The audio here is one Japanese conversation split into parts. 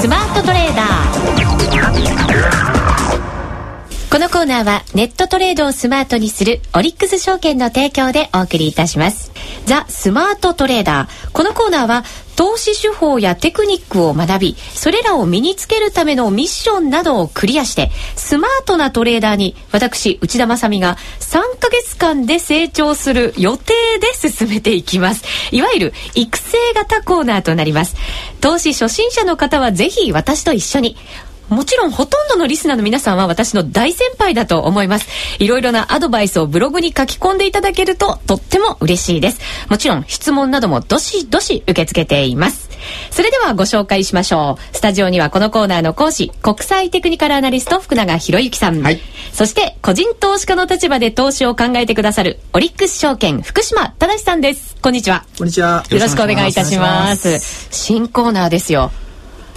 スマートトレーダー。このコーナーはネットトレードをスマートにするオリックス証券の提供でお送りいたします。ザ・スマートトレーダー。このコーナーは投資手法やテクニックを学びそれらを身につけるためのミッションなどをクリアしてスマートなトレーダーに私内田まさみが3ヶ月間で成長する予定で進めていきます。いわゆる育成型コーナーとなります。投資初心者の方はぜひ私と一緒にもちろんほとんどのリスナーの皆さんは私の大先輩だと思います。いろいろなアドバイスをブログに書き込んでいただけるととっても嬉しいです。もちろん質問などもどしどし受け付けています。それではご紹介しましょう。スタジオにはこのコーナーの講師、国際テクニカルアナリスト福永博之さん。はい、そして個人投資家の立場で投資を考えてくださるオリックス証券福島正さんです。こんにちは。こんにちは。よろしくお願いいたします。新コーナーですよ。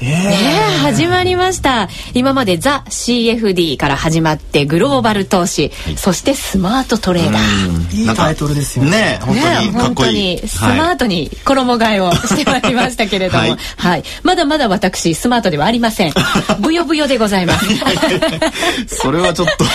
ね始まりました。今までザ CFD から始まってグローバル投資、はい、そしてスマートトレーダー。いいタイトルですよね。本当に本当にスマートに衣替えをしてまいりましたけれども、はい、はい、まだまだ私スマートではありません。ブヨブヨでございます。それはちょっと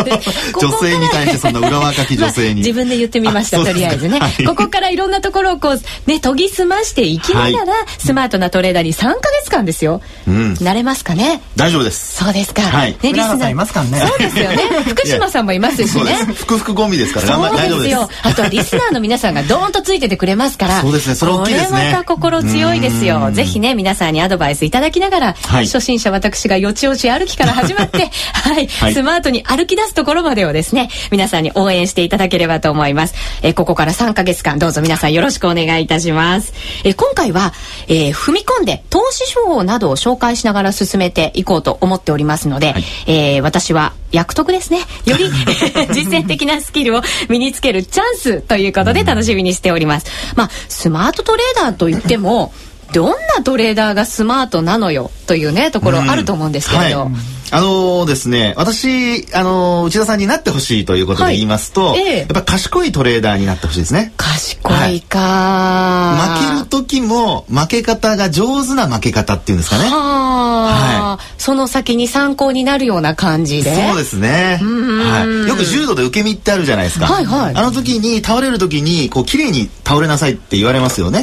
女性に対してそんな裏若き女性に、まあ、自分で言ってみましたとりあえずね、はい、ここからいろんなところをこうね研ぎ澄ましていきながら、スマートなトレーダーに3か月間ですよ、うん、慣れますかね？大丈夫です。そうですか、はい、ねリスナー。いますかね？そうですよね。福島さんもいますしね。ふくふくゴミですからそうですよ。あとはリスナーの皆さんがドーンとついててくれますから。そうですね。それ大きいですね。これまた心強いですよ。ぜひね皆さんにアドバイスいただきながら、はい、初心者私がよちよち歩きから始まって はい、はい、スマートに歩き出すところまでをですね皆さんに応援していただければと思います。えここから3か月間どうぞ皆さんよろしくお願いいたします。え今回は、えー、踏み込んで投資手法などを紹介しながら進めていこうと思っておりますので、はい、えー、私は役得ですね。より 実践的なスキルを身につけるチャンスということで楽しみにしております。まあスマートトレーダーといってもどんなトレーダーがスマートなのよというねところあると思うんですけれど。あのー、ですね、私、あのー、内田さんになってほしいということで言いますと、はいええ、やっぱ賢いトレーダーになってほしいですね。賢いか、はい、負ける時も負け方が上手な負け方っていうんですかね。はい。その先に参考になるような感じで。そうですね。はい。よく柔道で受け身ってあるじゃないですか。はいはい。あの時に倒れる時にこう綺麗に倒れなさいって言われますよね。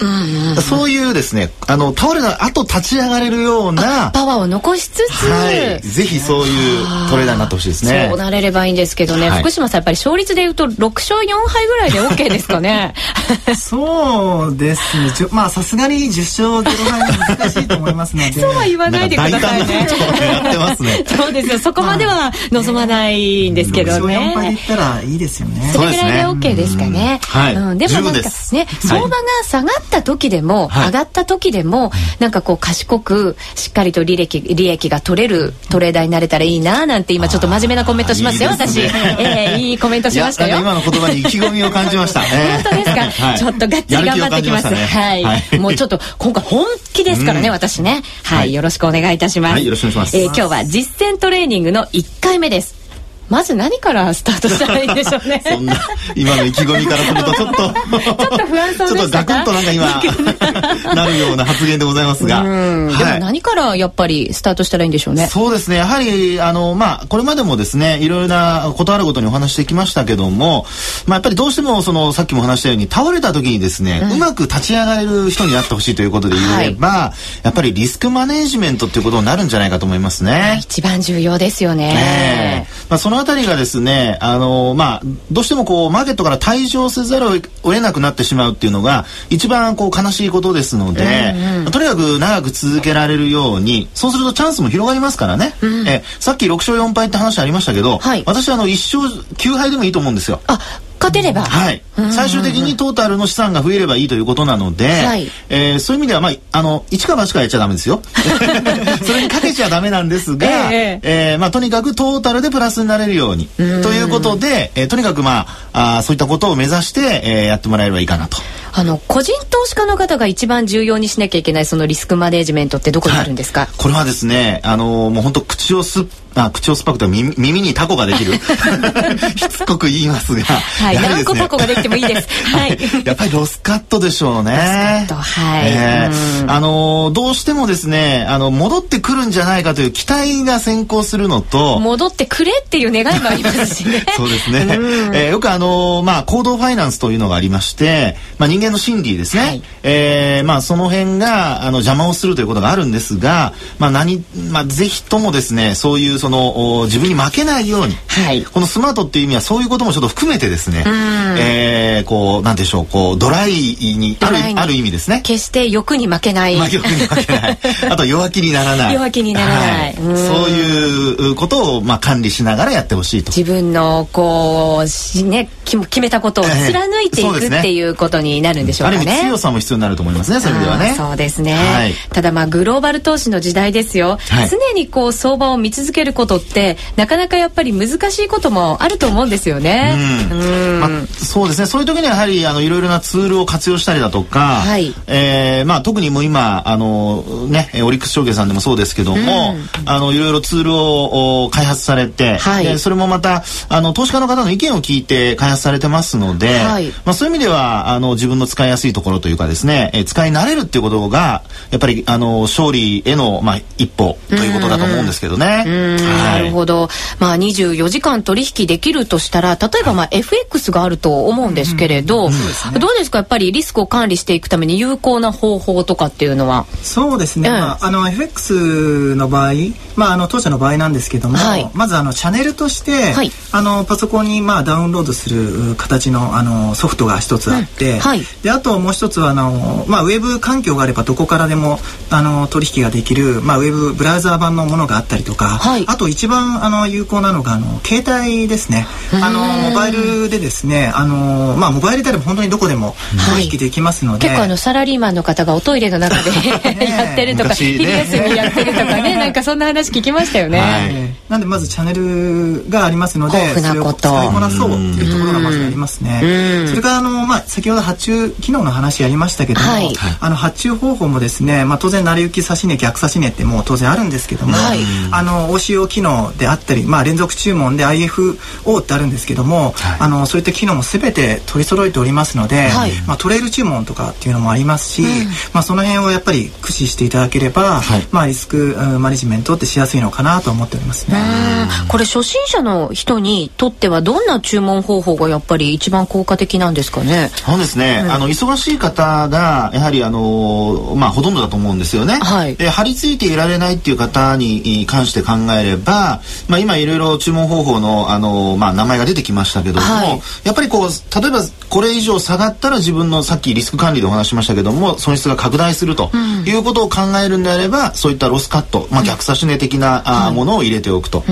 そういうですね、あの倒れた後立ち上がれるようなパワーを残しつつ、はい。ぜひそういうトレーダーになってほしいですね。そうなれればいいんですけどね、はい、福島さんやっぱり勝率で言うと6勝4敗ぐらいで OK ですかね。そうですね。まあさすがに10勝0敗は難しいと思いますので。そうは言わないでくださいね。そうですよ。そこまでは望まないんですけどね。まあ、4敗で言ったらいいですよね。それぐらいで OK ですかね。はい。うん、でもなんかね、相場が下がった時でも、上がった時でも、なんかこう賢くしっかりと利益利益が取れるトレーダーになれたらいいななんて今ちょっと真面目なコメントしますよ私。ええいいコメントしましたよ。今の言葉に意気込みを感じました。本当ですか？ちょっとがっちり頑張ってきます。はい。もうちょっと今回本気ですからね私ね。はい。よろしくお願いいたします。はい。よろしくお願いします。え今日は実践トレーニングの1回目です。まず何からスタートしたらいいんでしょうね。今の意気込みからするとちょっと。ちょっと不安そうちょっとガクンとなんか今なるような発言でございますが、はい、でも何からやっぱりスタートしたらいいんでしょうね。そうですね。やはりあのまあこれまでもですねいろいろなことあることにお話してきましたけどもまあやっぱりどうしてもそのさっきも話したように倒れた時にですね、うん、うまく立ち上がれる人になってほしいということで言えば、はい、やっぱりリスクマネジメントっていうことになるんじゃないかと思いますね。一番重要ですよね、えー、まあそのあたりがですね、あのまあ、どうしてもこう、マーケットから退場せざるを得なくなってしまうっていうのが、一番こう、悲しいことですので、うんうん、とにかく長く続けられるように、そうするとチャンスも広がりますからね。うん、えさっき6勝4敗って話ありましたけど、はい、私あの、1勝9敗でもいいと思うんですよ。あ勝てれば、はい、最終的にトータルの資産が増えればいいということなので、はい、えー、そういう意味では、まあ、あの一か八かやっちゃダメですよ。それにかけちゃダメなんですが、えー、えー、まあ、とにかくトータルでプラスになれるように。ということで、えー、とにかく、まあ、あそういったことを目指して、えー、やってもらえればいいかなと。あの個人投資家の方が一番重要にしなきゃいけないそのリスクマネジメントってどこにあるんですか、はい、これはですねあのもう本当口をすあ口を酸っぱくて耳耳にタコができる。しつこく言いますが、はい、ね、何個タコができてもいいです。はい、やっぱりロスカットでしょうね。はい、えー、あのどうしてもですねあの戻ってくるんじゃないかという期待が先行するのと。戻ってくれっていう願いもありますしね。そうですね。えー、よくあのまあ行動ファイナンスというのがありまして、まあ人間の心理ですね。はい、えー、まあその辺があの邪魔をするということがあるんですが、まあ何まあぜひともですねそういうその自分に負けないように、はい、このスマートっていう意味はそういうこともちょっと含めてですね、えー、こうなんでしょうこうドライにあるある意味ですね。決して欲に負けない、まあ、欲に負けない。あと弱気にならない。弱気にならない、はい、うそういうことをまあ管理しながらやってほしいと。自分のこうね決めたことを貫いていく、えーね、っていうことになるんでしょうかね。強さも必要になると思いますねそういう意味ではね。そうですね、はい、ただまあグローバル投資の時代ですよ、はい、常にこう相場を見続けることってなかなかやっぱり難しいこともあると思うんですよね。うん。まあ、そうですね。そういう時にはやはりあのいろいろなツールを活用したりだとか、はい、えー、まあ、特にもう今あの、ね、オリックス証券さんでもそうですけども、うん、あのいろいろツールを開発されて、はい、それもまたあの投資家の方の意見を聞いて開発されてますので、はい、まあ、そういう意味ではあの自分の使いやすいところというかですね、え使い慣れるっていうことがやっぱりあの勝利への、まあ、一歩ということだと思うんですけどね。はい、なるほど、まあ、24時間取引できるとしたら例えばまあ FX があると思うんですけれど、うんうんね、どうですか？やっぱりリスクを管理していくために有効な方法とかっていうのは。そうですね、うん、まあ、あの FX の場合、まあ、あの当社の場合なんですけども、はい、まずあのチャンネルとして、はい、あのパソコンにまあダウンロードする形のあのソフトが一つあって、うん。はい、であともう一つはあの、まあ、ウェブ環境があればどこからでもあの取引ができる、まあ、ウェブブラウザー版のものがあったりとか、あと一番あの有効なのがあの携帯ですね。あのモバイルでですねあの、まあ、モバイルであれば本当にどこでも取引できますので、結構あのサラリーマンの方がおトイレの中で やってるとか、昼休みやってるとかね なんかそんな話聞きましたよね、はい、なんでまずチャンネルがありますのでそれを使いこなそうっていうところがまずありますね。それからあの、まあ、先ほど発注機能の話ありましたけども、はい、あの発注方法もですね、まあ、当然成り行き差し値逆差し値ってもう当然あるんですけども、はい、あの OCO 機能であったり、まあ、連続注文で IFO ってあるんですけども、はい、あのそういった機能も全て取り揃えておりますので、はい、まあ、トレール注文とかっていうのもありますし、うん、まあ、その辺をやっぱり駆使していただければ、はい、まあ、リスクマネジメントってしやすいのかなと思っておりますね。これ初心者の人にとってはどんな注文方法がやっぱり一番効果的なんですかね？そうですね。うん、あの忙しい方がやはりあのまあほとんどだと思うんですよね。はい、で張り付いていられないっていう方に関して考えれば、まあ今いろいろ注文方法のあのまあ名前が出てきましたけども、はい、やっぱりこう例えばこれ以上下がったら自分のさっきリスク管理でお話しましたけども損失が拡大するということを考えるんであれば、そういったロスカット、まあ、逆差し値的な、あものを入れておくと、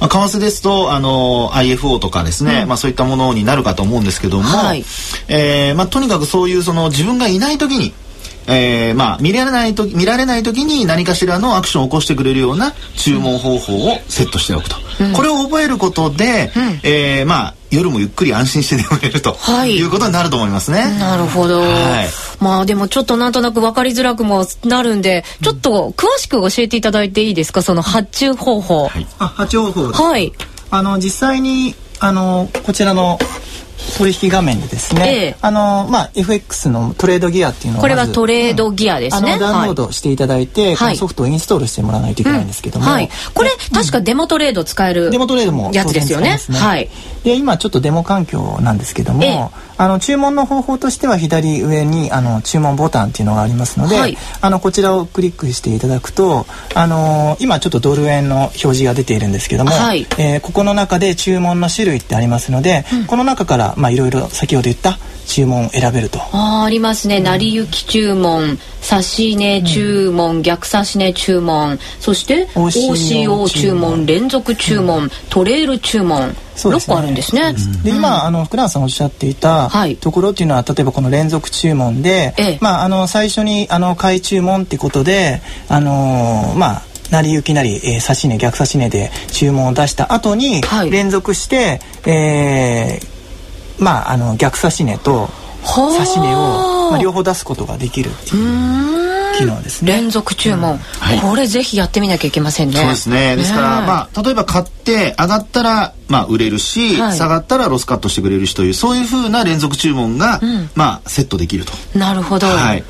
まあ、為替ですとあの IFO とかですね、まあ、そういったものになるかと思うんですけども、はい、えー、まあ、とにかくそういうその自分がいない時にえー、まあ見られない時見られない時に何かしらのアクションを起こしてくれるような注文方法をセットしておくと、うん、これを覚えることで、うん、えー、まあ夜もゆっくり安心して眠れると、はい、いうことになると思いますね。なるほど。はい、まあでもちょっとなんとなく分かりづらくもなるんで、ちょっと詳しく教えていただいていいですか、その発注方法。はい、あ発注方法はい。あの実際にあのこちらの取引画面でですね、ええ、あのまあ FX のトレードギアっていうのをこれはトレードギアですね、うん、ダウンロードしていただいて、はい、ソフトをインストールしてもらわないといけないんですけども、うん。はい、これ、確かデモトレード使えるデモトレードもやつですよね、ね、はい。で今ちょっとデモ環境なんですけども、え、あの注文の方法としては左上にあの注文ボタンっていうのがありますので、はい、あのこちらをクリックしていただくとあの今ちょっとドル円の表示が出ているんですけども、はい、えー、ここの中で注文の種類ってありますので、うん、この中からまあいろいろ先ほど言った注文を選べると。あありますね、成り行き注文差し値注文、うん、逆差し値注文。そして OCO 注文。連続注文、うん、トレール注文。六、ね、個あるんですね。で今あの福永さんおっしゃっていたところっていうのは、例えばこの連続注文で、ええ、まああの最初にあの買い注文ってことであのー、まあ成り行きなり、えー、差し値逆差し値で注文を出した後に連続して、はい、えーまあ、あの逆差し値と指値を、まあ、両方出すことができるっていう機能ですね。連続注文、うん。はい、これぜひやってみなきゃいけませんね。そうですね。ですから、まあ例えば買って上がったらまあ売れるし、はい、下がったらロスカットしてくれるしというそういうふうな連続注文が、うん、まあセットできると。なるほど、はい、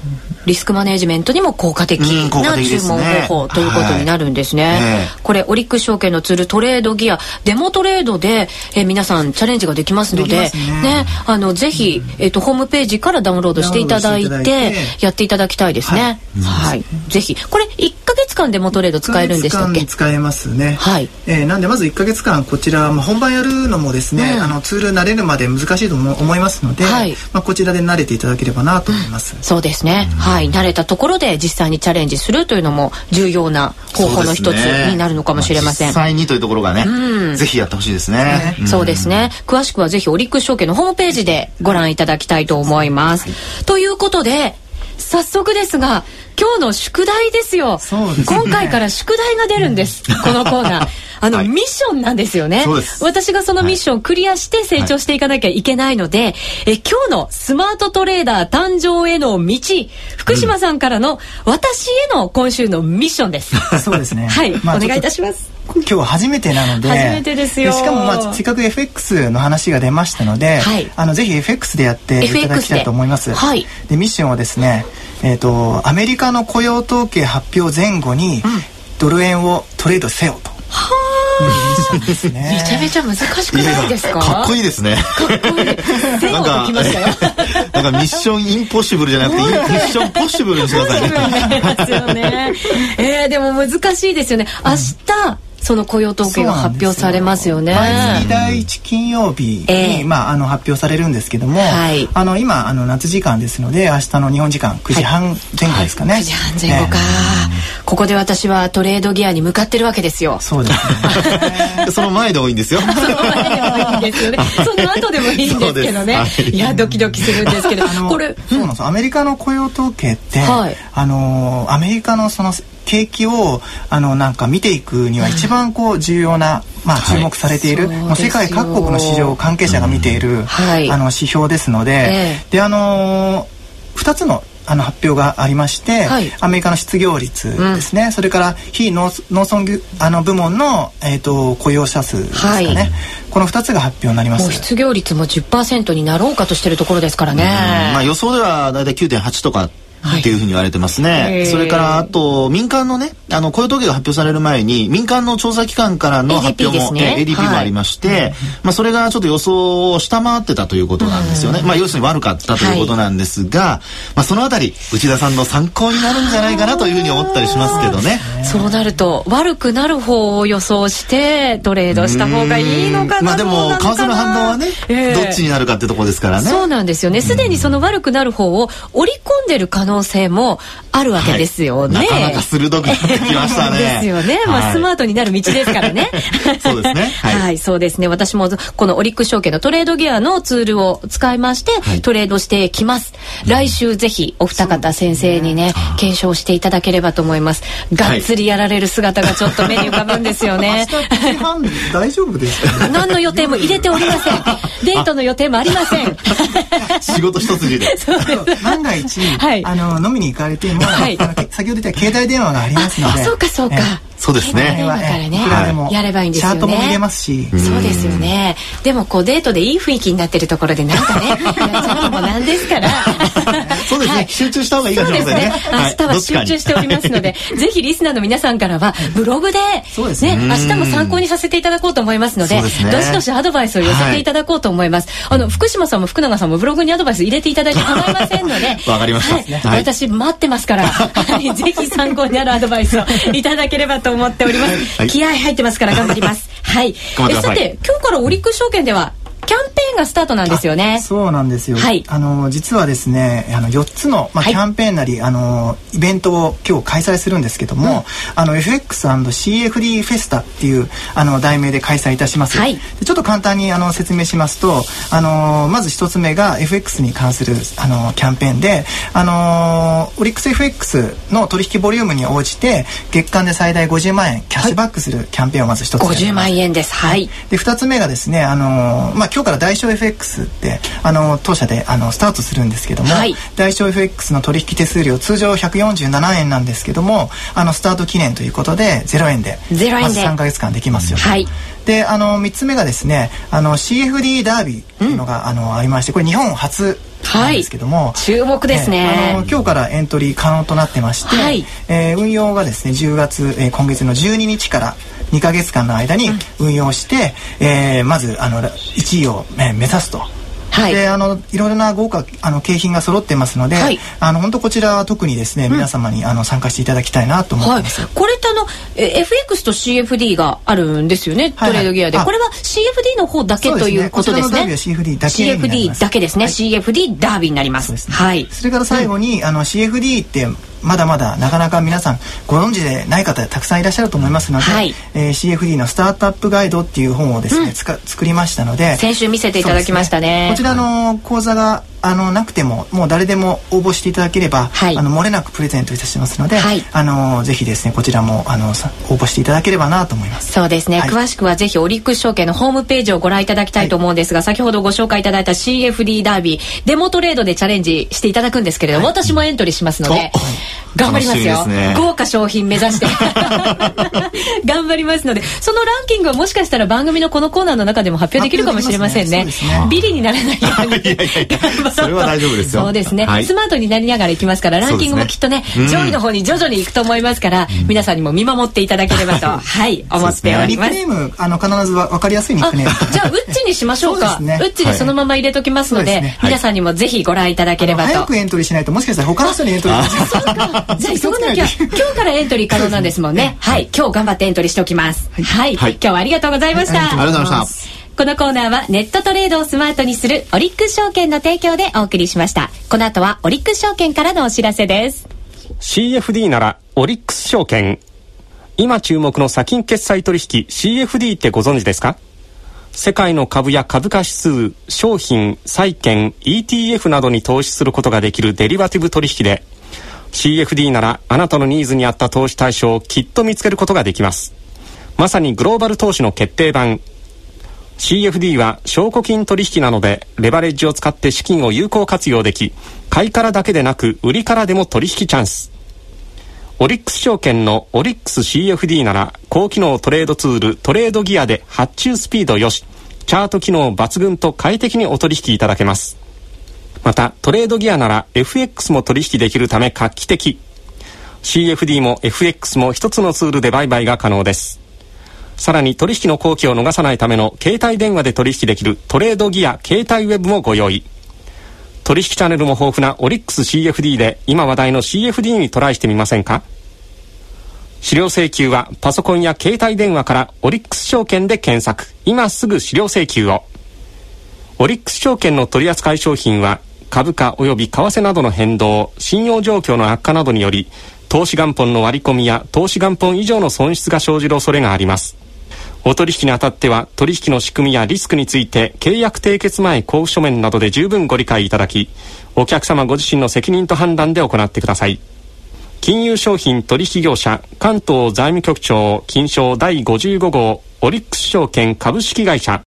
リスクマネジメントにも効果的な注文方法ということになるんですね。はいこれオリックス証券のツールトレードギアデモトレードで、えー、皆さんチャレンジができますのでね、ね、あのぜひ、えっ、ー、とホームページからダウンロードしていただいてやっていただきたいですね。はい、はい、ぜひこれ1か月間デモトレード使えるんでしたっけ？使えますね。はい。えー、なんでまず1か月間こちら、まあ、本番やるのもですね、うん、あのツール慣れるまで難しいと思いますので、はい、まあこちらで慣れていただければなと思います。うん、そうですね。はい、慣れたところで実際にチャレンジするというのも重要な方法の一つになるのかもしれません。まあ、実際にというところがね、うん、ぜひやってほしいですね。そうですね。詳しくはぜひオリックス証券のホームページでご覧いただきたいと思います。はい、ということで早速ですが今日の宿題ですよ、ね、今回から宿題が出るんです。このコーナーあの、はい、ミッションなんですよね。私がそのミッションをクリアして成長していかなきゃいけないので、はい、え今日のスマートトレーダー誕生への道福島さんからの私への今週のミッションです、そうですね。はい、まあ、お願いいたします。今日は初めてなので初めてですよ。しかもまあせっかく FX の話が出ましたので、はい、あのぜひ FX でやっていただきたいと思います。はい、でミッションはですねえーと、アメリカの雇用統計発表前後に、ドル円をトレードせよと。はあ、めちゃめちゃ難しくないですか？かっこいいですね。かっこいい。なんか、なんかミッションインポッシブルじゃなくて、ミッションポッシブルにしてくださいね。ですよね。えー、でも難しいですよね。明日。その雇用統計が発表されますよね。毎月第一金曜日に、えー、まああの発表されるんですけども、はい、あの今あの夏時間ですので明日の日本時間9時半前後ですかね。はい、9時半前後か、えー、ここで私はトレードギアに向かってるわけですよ。そうですね。その前で多いんですよ。その前でもいいんですよね。その後でもいいんですけどね。はい、いやドキドキするんですけど、これそうなんです。アメリカの雇用統計って、はい、あのアメリカのその景気をあのなんか見ていくには一番こう重要な、まあ、注目されている、はい、もう世界各国の市場関係者が見ている、あの指標ですので、えー、であのー、2つのあの発表がありまして、はい、アメリカの失業率ですね、うん、それから非農農村あの部門の、えーと、雇用者数ですかね、はい、この2つが発表になります。失業率も10%になろうかとしているところですからね、まあ、予想では大体9.8とかっていうふうに言われてますね。はい、それからあと民間のねあの雇用統計が発表される前に民間の調査機関からの発表も、ね、ADP もありまして、はい、まあそれがちょっと予想を下回ってたということなんですよね。まあ要するに悪かったということなんですが、はい、まあそのあたり内田さんの参考になるんじゃないかなというふうに思ったりしますけどね。そうなると悪くなる方を予想してトレードした方がいいのかな。まあでも為替の反応はね、えー、どっちになるかってとこですからね。そうなんですよね。すでにその悪くなる方を織り込んでる可能性もあるわけですよね。はい、なかなか鋭くなってきましたね。ですよね。まあ、はい、スマートになる道ですからね。そうですね。はい、はい、そうですね。私もこのオリックス証券のトレードギアのツールを使いまして、トレードしてきます。来週ぜひお二方先生にね、検証していただければと思います。がっつりやられる姿がちょっと目に浮かぶんですよね。大丈夫ですか、何の予定も入れておりません。デートの予定もありません。仕事一筋で。万が一、はい、あの飲みに行かれても、はい、先ほど言った携帯電話がありますので。そうかそうか。そうですね。今からね、やればいいんですよね。チャートも見れますし。そうですよね。でもこうデートでいい雰囲気になってるところでなんかね、やっちゃうのもなんですから。そうですね。集中した方がいいかもしれませんね。明日は集中しておりますので、ぜひリスナーの皆さんからはブログで、ね、明日も参考にさせていただこうと思いますので、どしどしアドバイスを寄せていただこうと思います。あの福島さんも福永さんもブログにアドバイス入れていただいて構いませんので、わかりました。私待ってますから、ぜひ参考になるアドバイスをいただければと思っております。はい、気合入ってますから頑張ります。はい。えさて今日からオリックス証券ではキャンペーンがスタートなんですよね。そうなんですよ。はい。あの実はですね、あの四つのまあ、キャンペーンなりあのイベントを今日開催するんですけども、うん、あの FX&CFD フェスタっていうあの題名で開催いたします。はい。ちょっと簡単にあの説明しますと、あのまず一つ目が FX に関するあのキャンペーンで、あのオリックス FX の取引ボリュームに応じて月間で最大50万円キャッシュバックするキャンペーンをまず一つ、はい、50万円です。はい。で二つ目がですね、あのまあ今日から大小 FX ってあの当社であのスタートするんですけども、はい、大小 FX の取引手数料通常147円なんですけどもあのスタート記念ということで0円で0円で。まず3か月間できますよ、はい、であの3つ目がですねあの CFD ダービーっていうのが、うん、あのありましてこれ日本初なんですけども、はい、注目ですね、あの今日からエントリー可能となってまして、はい、えー、運用がですね10月、えー、今月の12日から2か月間の間に運用して、うん、えー、まずあの1位を、えー、目指すと。はい、であのいろいろな豪華あの景品が揃ってますので、はい、あの本当こちらは特にですね、うん、皆様にあの参加していただきたいなと思ってます。はい、これってあの FX と CFD があるんですよね、トレードギアで。これは CFD の方だけということですね。CFD だけ CFD だけですね。CFD ダービーになります。はい。それから最後に、うん、あの CFD ってまだまだなかなか皆さんご存知でない方たくさんいらっしゃると思いますので、はい、えー、CFD のスタートアップガイドっていう本をですね、うん、作りましたので先週見せていただきましたね、ね、こちらの講座があのなくてももう誰でも応募していただければ、はい、あの漏れなくプレゼントいたしますので、はい、あのぜひですねこちらもあの応募していただければなと思います。そうですね、はい、詳しくはぜひオリックス証券のホームページをご覧いただきたいと思うんですが、先ほどご紹介いただいた CFD ダービーデモトレードでチャレンジしていただくんですけれども、私もエントリーしますので、頑張りますよ、ね、豪華商品目指して。頑張りますのでそのランキングはもしかしたら番組のこのコーナーの中でも発表できるかもしれませんね、ね、ビリにならないように それは大丈夫ですよ。そうですね、はい、スマートになりながらいきますからランキングもきっとね、ね、上位の方に徐々にいくと思いますから、うん、皆さんにも見守っていただければと、はい思っております。ニックネームあの必ずわかりやすいニックネーム。じゃあウッチにしましょうか。ね、ウッチでそのまま入れときますので、はい、皆さんにもぜひご覧いただければと。早くエントリーしないともしかしたら他の人にエントリーじゃあ急がなきゃ今日からエントリー可能なんですもんね。はい。今日頑張ってエントリーしておきます。はい、今日はありがとうございました、ありがとうございましたこのコーナーはネットトレードをスマートにするオリックス証券の提供でお送りしました。この後はオリックス証券からのお知らせです。CFD ならオリックス証券。今注目の先金決済取引 CFD ってご存知ですか？世界の株や株価指数、商品、債券、ETF などに投資することができるデリバティブ取引で CFD ならあなたのニーズに合った投資対象をきっと見つけることができます。まさにグローバル投資の決定版 CFD は証拠金取引なのでレバレッジを使って資金を有効活用でき買いからだけでなく売りからでも取引チャンス。オリックス証券のオリックス CFD なら高機能トレードツールトレードギアで発注スピードよしチャート機能抜群と快適にお取引いただけます。またトレードギアなら FX も取引できるため画期的。CFD も FX も一つのツールで売買が可能です。さらに取引の後期を逃さないための携帯電話で取引できるトレードギア携帯ウェブもご用意。取引チャンネルも豊富なオリックス CFD で今話題の CFD にトライしてみませんか？資料請求はパソコンや携帯電話からオリックス証券で検索。今すぐ資料請求を。オリックス証券の取扱い商品は株価及び為替などの変動信用状況の悪化などにより投資元本の割り込みや投資元本以上の損失が生じる恐れがあります。お取引にあたっては取引の仕組みやリスクについて契約締結前交付書面などで十分ご理解いただきお客様ご自身の責任と判断で行ってください。金融商品取引業者関東財務局長金賞第55号オリックス証券株式会社。